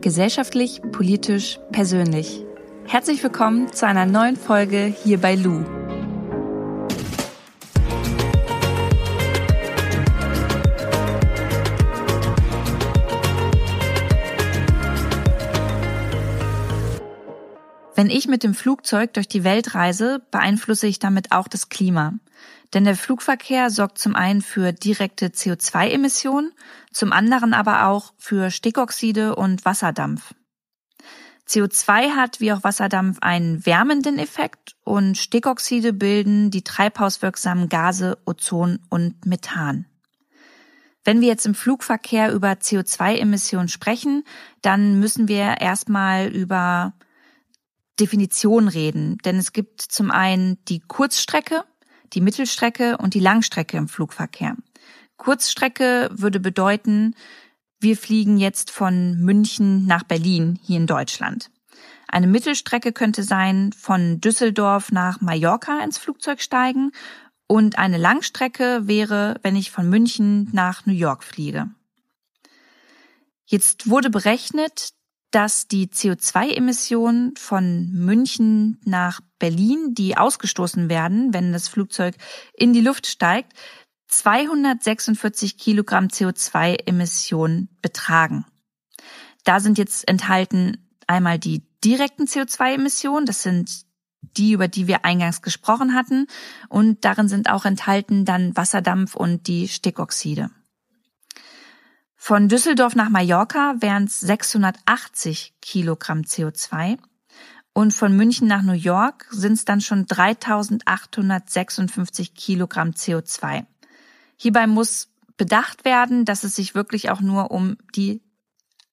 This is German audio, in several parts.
Gesellschaftlich, politisch, persönlich. Herzlich willkommen zu einer neuen Folge hier bei Lou. Wenn ich mit dem Flugzeug durch die Welt reise, beeinflusse ich damit auch das Klima. Denn der Flugverkehr sorgt zum einen für direkte CO2-Emissionen, zum anderen aber auch für Stickoxide und Wasserdampf. CO2 hat wie auch Wasserdampf einen wärmenden Effekt und Stickoxide bilden die treibhauswirksamen Gase Ozon und Methan. Wenn wir jetzt im Flugverkehr über CO2-Emissionen sprechen, dann müssen wir erstmal über Definition reden, denn es gibt zum einen die Kurzstrecke, die Mittelstrecke und die Langstrecke im Flugverkehr. Kurzstrecke würde bedeuten, wir fliegen jetzt von München nach Berlin hier in Deutschland. Eine Mittelstrecke könnte sein, von Düsseldorf nach Mallorca ins Flugzeug steigen und eine Langstrecke wäre, wenn ich von München nach New York fliege. Jetzt wurde berechnet, dass die CO2-Emissionen von München nach Berlin, die ausgestoßen werden, wenn das Flugzeug in die Luft steigt, 246 Kilogramm CO2-Emissionen betragen. Da sind jetzt enthalten einmal die direkten CO2-Emissionen, das sind die, über die wir eingangs gesprochen hatten, und darin sind auch enthalten dann Wasserdampf und die Stickoxide. Von Düsseldorf nach Mallorca wären es 680 Kilogramm CO2 und von München nach New York sind es dann schon 3856 Kilogramm CO2. Hierbei muss bedacht werden, dass es sich wirklich auch nur um die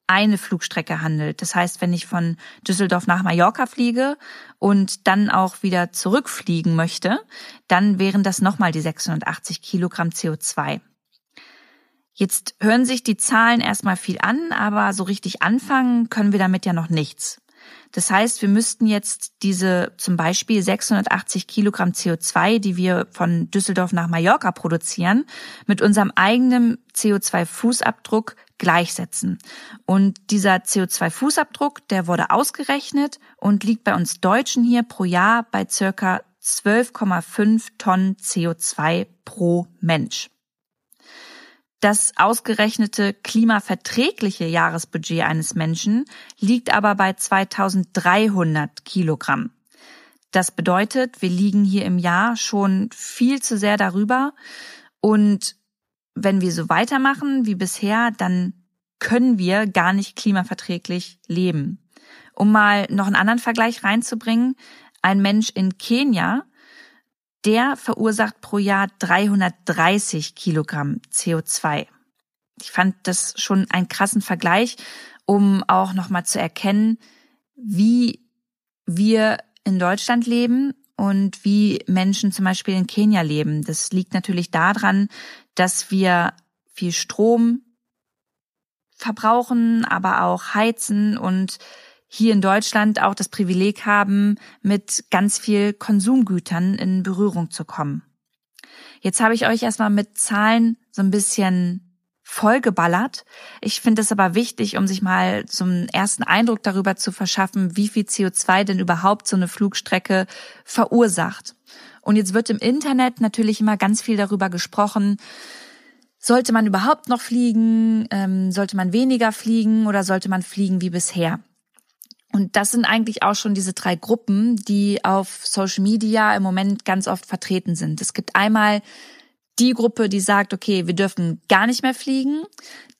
eine Flugstrecke handelt. Das heißt, wenn ich von Düsseldorf nach Mallorca fliege und dann auch wieder zurückfliegen möchte, dann wären das nochmal die 680 Kilogramm CO2. Jetzt hören sich die Zahlen erstmal viel an, aber so richtig anfangen können wir damit ja noch nichts. Das heißt, wir müssten jetzt diese zum Beispiel 680 Kilogramm CO2, die wir von Düsseldorf nach Mallorca produzieren, mit unserem eigenen CO2-Fußabdruck gleichsetzen. Und dieser CO2-Fußabdruck, der wurde ausgerechnet und liegt bei uns Deutschen hier pro Jahr bei circa 12,5 Tonnen CO2 pro Mensch. Das ausgerechnete klimaverträgliche Jahresbudget eines Menschen liegt aber bei 2300 Kilogramm. Das bedeutet, wir liegen hier im Jahr schon viel zu sehr darüber. Und wenn wir so weitermachen wie bisher, dann können wir gar nicht klimaverträglich leben. Um mal noch einen anderen Vergleich reinzubringen, ein Mensch in Kenia der verursacht pro Jahr 330 Kilogramm CO2. Ich fand das schon einen krassen Vergleich, um auch nochmal zu erkennen, wie wir in Deutschland leben und wie Menschen zum Beispiel in Kenia leben. Das liegt natürlich daran, dass wir viel Strom verbrauchen, aber auch heizen und hier in Deutschland auch das Privileg haben, mit ganz viel Konsumgütern in Berührung zu kommen. Jetzt habe ich euch erstmal mit Zahlen so ein bisschen vollgeballert. Ich finde es aber wichtig, um sich mal einen ersten Eindruck darüber zu verschaffen, wie viel CO2 denn überhaupt so eine Flugstrecke verursacht. Und jetzt wird im Internet natürlich immer ganz viel darüber gesprochen, sollte man überhaupt noch fliegen, ähm, sollte man weniger fliegen oder sollte man fliegen wie bisher? Und das sind eigentlich auch schon diese drei Gruppen, die auf Social Media im Moment ganz oft vertreten sind. Es gibt einmal die Gruppe, die sagt, okay, wir dürfen gar nicht mehr fliegen.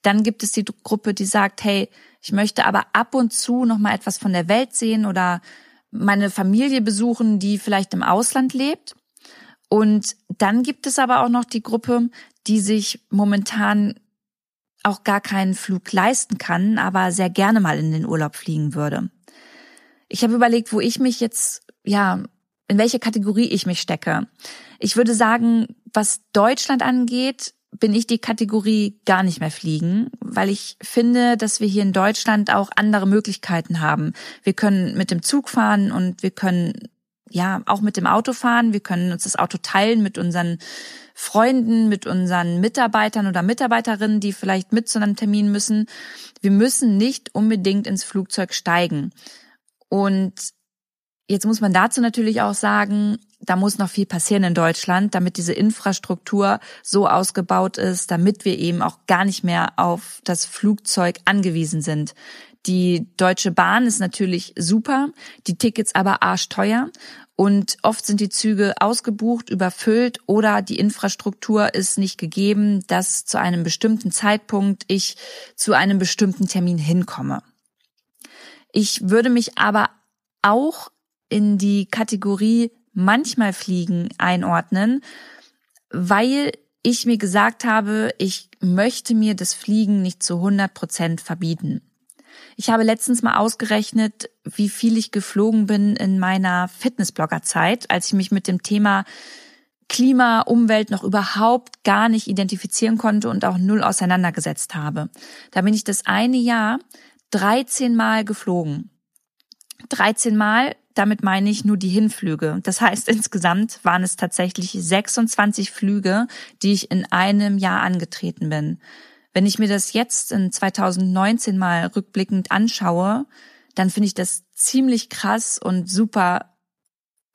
Dann gibt es die Gruppe, die sagt, hey, ich möchte aber ab und zu noch mal etwas von der Welt sehen oder meine Familie besuchen, die vielleicht im Ausland lebt. Und dann gibt es aber auch noch die Gruppe, die sich momentan auch gar keinen Flug leisten kann, aber sehr gerne mal in den Urlaub fliegen würde. Ich habe überlegt, wo ich mich jetzt, ja, in welche Kategorie ich mich stecke. Ich würde sagen, was Deutschland angeht, bin ich die Kategorie gar nicht mehr fliegen, weil ich finde, dass wir hier in Deutschland auch andere Möglichkeiten haben. Wir können mit dem Zug fahren und wir können ja auch mit dem Auto fahren. Wir können uns das Auto teilen mit unseren Freunden, mit unseren Mitarbeitern oder Mitarbeiterinnen, die vielleicht mit zu einem Termin müssen. Wir müssen nicht unbedingt ins Flugzeug steigen. Und jetzt muss man dazu natürlich auch sagen, da muss noch viel passieren in Deutschland, damit diese Infrastruktur so ausgebaut ist, damit wir eben auch gar nicht mehr auf das Flugzeug angewiesen sind. Die Deutsche Bahn ist natürlich super, die Tickets aber arschteuer und oft sind die Züge ausgebucht, überfüllt oder die Infrastruktur ist nicht gegeben, dass zu einem bestimmten Zeitpunkt ich zu einem bestimmten Termin hinkomme. Ich würde mich aber auch in die Kategorie manchmal fliegen einordnen, weil ich mir gesagt habe, ich möchte mir das Fliegen nicht zu 100 Prozent verbieten. Ich habe letztens mal ausgerechnet, wie viel ich geflogen bin in meiner Fitnessblogger-Zeit, als ich mich mit dem Thema Klima, Umwelt noch überhaupt gar nicht identifizieren konnte und auch null auseinandergesetzt habe. Da bin ich das eine Jahr 13 Mal geflogen. 13 Mal, damit meine ich nur die Hinflüge. Das heißt, insgesamt waren es tatsächlich 26 Flüge, die ich in einem Jahr angetreten bin. Wenn ich mir das jetzt in 2019 mal rückblickend anschaue, dann finde ich das ziemlich krass und super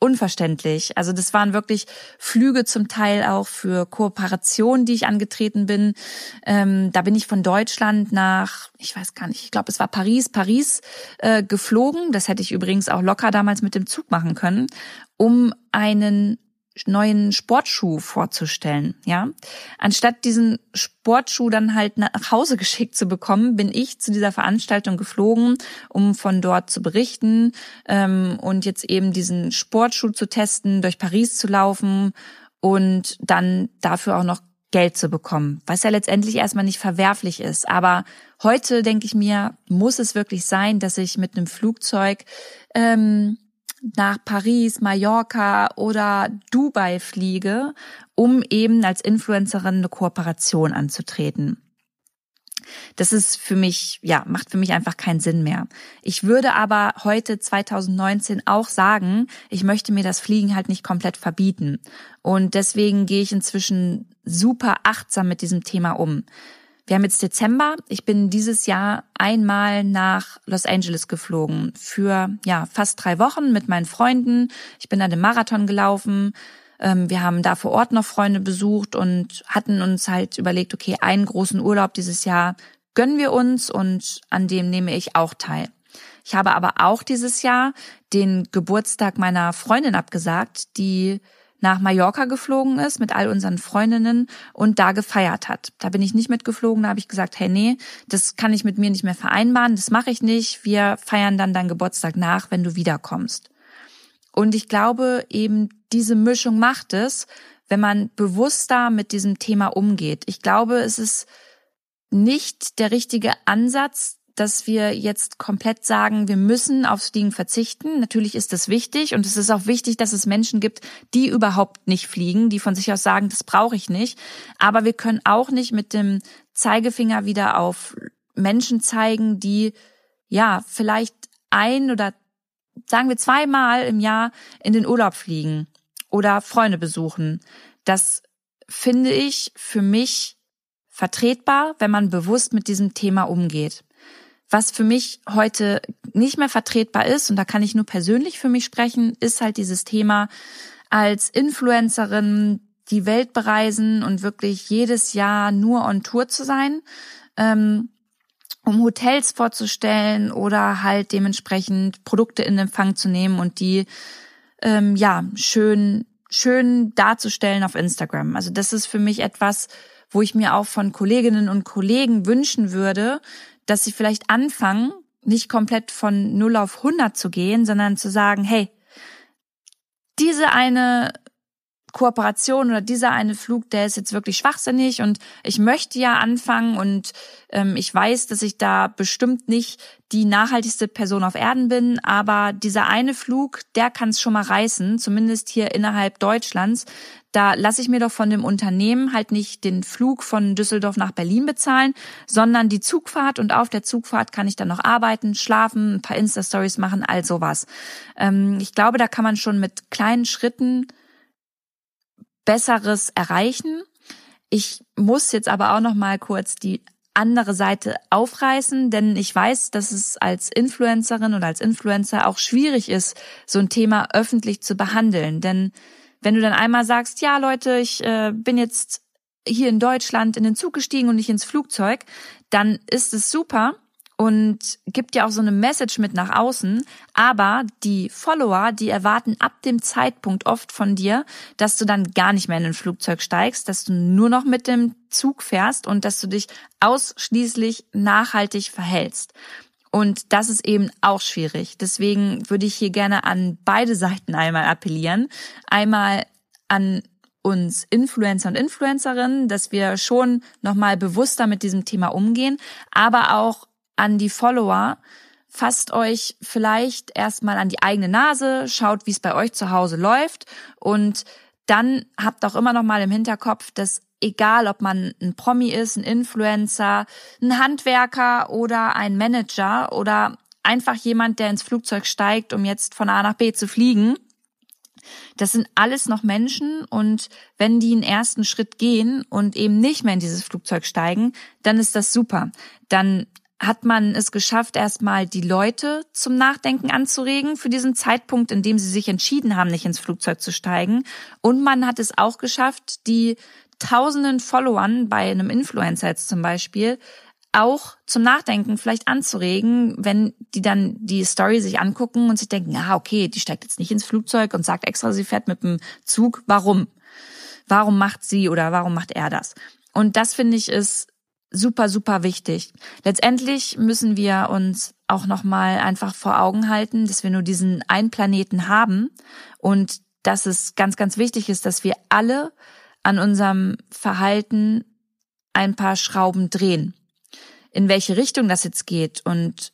unverständlich. Also das waren wirklich Flüge zum Teil auch für Kooperationen, die ich angetreten bin. Ähm, da bin ich von Deutschland nach, ich weiß gar nicht, ich glaube es war Paris, Paris äh, geflogen. Das hätte ich übrigens auch locker damals mit dem Zug machen können, um einen neuen Sportschuh vorzustellen, ja. Anstatt diesen Sportschuh dann halt nach Hause geschickt zu bekommen, bin ich zu dieser Veranstaltung geflogen, um von dort zu berichten ähm, und jetzt eben diesen Sportschuh zu testen, durch Paris zu laufen und dann dafür auch noch Geld zu bekommen, was ja letztendlich erstmal nicht verwerflich ist. Aber heute denke ich mir, muss es wirklich sein, dass ich mit einem Flugzeug ähm, nach Paris, Mallorca oder Dubai fliege, um eben als Influencerin eine Kooperation anzutreten. Das ist für mich, ja, macht für mich einfach keinen Sinn mehr. Ich würde aber heute 2019 auch sagen, ich möchte mir das Fliegen halt nicht komplett verbieten. Und deswegen gehe ich inzwischen super achtsam mit diesem Thema um. Wir haben jetzt Dezember. Ich bin dieses Jahr einmal nach Los Angeles geflogen für ja fast drei Wochen mit meinen Freunden. Ich bin dann den Marathon gelaufen. Ähm, wir haben da vor Ort noch Freunde besucht und hatten uns halt überlegt, okay, einen großen Urlaub dieses Jahr gönnen wir uns und an dem nehme ich auch teil. Ich habe aber auch dieses Jahr den Geburtstag meiner Freundin abgesagt, die nach Mallorca geflogen ist mit all unseren Freundinnen und da gefeiert hat. Da bin ich nicht mitgeflogen, da habe ich gesagt, hey nee, das kann ich mit mir nicht mehr vereinbaren, das mache ich nicht. Wir feiern dann deinen Geburtstag nach, wenn du wiederkommst. Und ich glaube, eben diese Mischung macht es, wenn man bewusster mit diesem Thema umgeht. Ich glaube, es ist nicht der richtige Ansatz, dass wir jetzt komplett sagen, wir müssen aufs Fliegen verzichten. Natürlich ist das wichtig und es ist auch wichtig, dass es Menschen gibt, die überhaupt nicht fliegen, die von sich aus sagen, das brauche ich nicht. Aber wir können auch nicht mit dem Zeigefinger wieder auf Menschen zeigen, die ja vielleicht ein oder sagen wir zweimal im Jahr in den Urlaub fliegen oder Freunde besuchen. Das finde ich für mich vertretbar, wenn man bewusst mit diesem Thema umgeht. Was für mich heute nicht mehr vertretbar ist, und da kann ich nur persönlich für mich sprechen, ist halt dieses Thema als Influencerin die Welt bereisen und wirklich jedes Jahr nur on Tour zu sein, ähm, um Hotels vorzustellen oder halt dementsprechend Produkte in Empfang zu nehmen und die ähm, ja schön schön darzustellen auf Instagram. Also das ist für mich etwas, wo ich mir auch von Kolleginnen und Kollegen wünschen würde, dass sie vielleicht anfangen, nicht komplett von 0 auf 100 zu gehen, sondern zu sagen, hey, diese eine Kooperation oder dieser eine Flug, der ist jetzt wirklich schwachsinnig und ich möchte ja anfangen und ähm, ich weiß, dass ich da bestimmt nicht die nachhaltigste Person auf Erden bin, aber dieser eine Flug, der kann es schon mal reißen, zumindest hier innerhalb Deutschlands. Da lasse ich mir doch von dem Unternehmen halt nicht den Flug von Düsseldorf nach Berlin bezahlen, sondern die Zugfahrt und auf der Zugfahrt kann ich dann noch arbeiten, schlafen, ein paar Insta-Stories machen, all sowas. Ähm, ich glaube, da kann man schon mit kleinen Schritten Besseres erreichen. Ich muss jetzt aber auch noch mal kurz die andere Seite aufreißen, denn ich weiß, dass es als Influencerin oder als Influencer auch schwierig ist, so ein Thema öffentlich zu behandeln. Denn wenn du dann einmal sagst, ja Leute, ich äh, bin jetzt hier in Deutschland in den Zug gestiegen und nicht ins Flugzeug, dann ist es super und gibt ja auch so eine Message mit nach außen. Aber die Follower, die erwarten ab dem Zeitpunkt oft von dir, dass du dann gar nicht mehr in ein Flugzeug steigst, dass du nur noch mit dem Zug fährst und dass du dich ausschließlich nachhaltig verhältst. Und das ist eben auch schwierig. Deswegen würde ich hier gerne an beide Seiten einmal appellieren. Einmal an uns Influencer und Influencerinnen, dass wir schon nochmal bewusster mit diesem Thema umgehen, aber auch an die Follower, fasst euch vielleicht erstmal an die eigene Nase, schaut, wie es bei euch zu Hause läuft. Und dann habt auch immer noch mal im Hinterkopf, dass egal ob man ein Promi ist, ein Influencer, ein Handwerker oder ein Manager oder einfach jemand, der ins Flugzeug steigt, um jetzt von A nach B zu fliegen, das sind alles noch Menschen. Und wenn die einen ersten Schritt gehen und eben nicht mehr in dieses Flugzeug steigen, dann ist das super. Dann hat man es geschafft, erstmal die Leute zum Nachdenken anzuregen für diesen Zeitpunkt, in dem sie sich entschieden haben, nicht ins Flugzeug zu steigen. Und man hat es auch geschafft, die tausenden Followern bei einem Influencer jetzt zum Beispiel auch zum Nachdenken vielleicht anzuregen, wenn die dann die Story sich angucken und sich denken, ah, okay, die steigt jetzt nicht ins Flugzeug und sagt extra, sie fährt mit dem Zug. Warum? Warum macht sie oder warum macht er das? Und das finde ich ist super, super wichtig. Letztendlich müssen wir uns auch nochmal einfach vor Augen halten, dass wir nur diesen einen Planeten haben und dass es ganz, ganz wichtig ist, dass wir alle an unserem Verhalten ein paar Schrauben drehen. In welche Richtung das jetzt geht und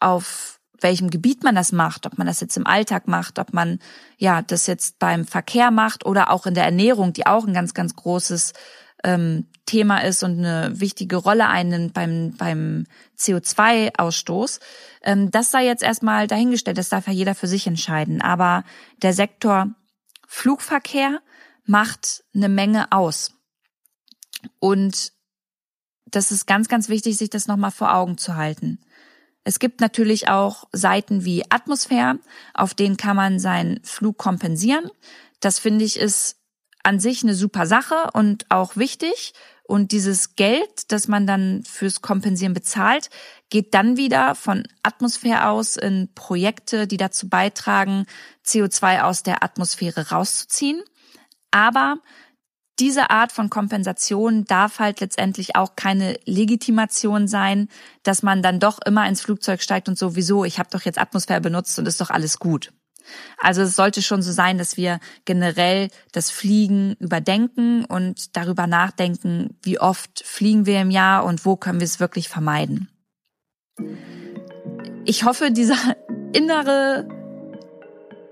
auf welchem Gebiet man das macht, ob man das jetzt im Alltag macht, ob man ja das jetzt beim Verkehr macht oder auch in der Ernährung, die auch ein ganz, ganz großes ähm, Thema ist und eine wichtige Rolle einnimmt beim, beim CO2-Ausstoß. Ähm, das sei jetzt erstmal dahingestellt, das darf ja jeder für sich entscheiden. Aber der Sektor Flugverkehr macht eine Menge aus. Und das ist ganz, ganz wichtig, sich das nochmal vor Augen zu halten. Es gibt natürlich auch Seiten wie Atmosphäre, auf denen kann man seinen Flug kompensieren. Das finde ich ist an sich eine super Sache und auch wichtig. Und dieses Geld, das man dann fürs Kompensieren bezahlt, geht dann wieder von Atmosphäre aus in Projekte, die dazu beitragen, CO2 aus der Atmosphäre rauszuziehen. Aber diese Art von Kompensation darf halt letztendlich auch keine Legitimation sein, dass man dann doch immer ins Flugzeug steigt und sowieso, ich habe doch jetzt Atmosphäre benutzt und ist doch alles gut. Also es sollte schon so sein, dass wir generell das Fliegen überdenken und darüber nachdenken, wie oft fliegen wir im Jahr und wo können wir es wirklich vermeiden. Ich hoffe, dieser innere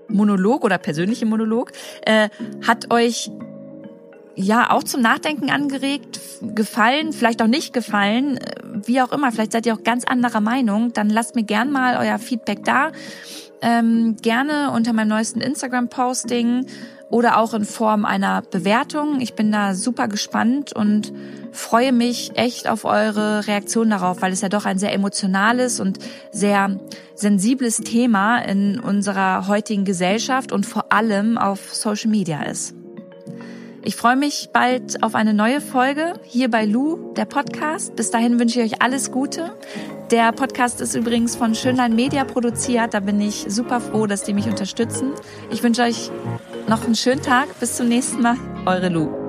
Monolog oder persönliche Monolog äh, hat euch ja auch zum Nachdenken angeregt, gefallen, vielleicht auch nicht gefallen, wie auch immer. Vielleicht seid ihr auch ganz anderer Meinung. Dann lasst mir gern mal euer Feedback da. Ähm, gerne unter meinem neuesten Instagram-Posting oder auch in Form einer Bewertung. Ich bin da super gespannt und freue mich echt auf eure Reaktion darauf, weil es ja doch ein sehr emotionales und sehr sensibles Thema in unserer heutigen Gesellschaft und vor allem auf Social Media ist. Ich freue mich bald auf eine neue Folge hier bei Lu, der Podcast. Bis dahin wünsche ich euch alles Gute. Der Podcast ist übrigens von Schönlein Media produziert. Da bin ich super froh, dass die mich unterstützen. Ich wünsche euch noch einen schönen Tag. Bis zum nächsten Mal. Eure Lu.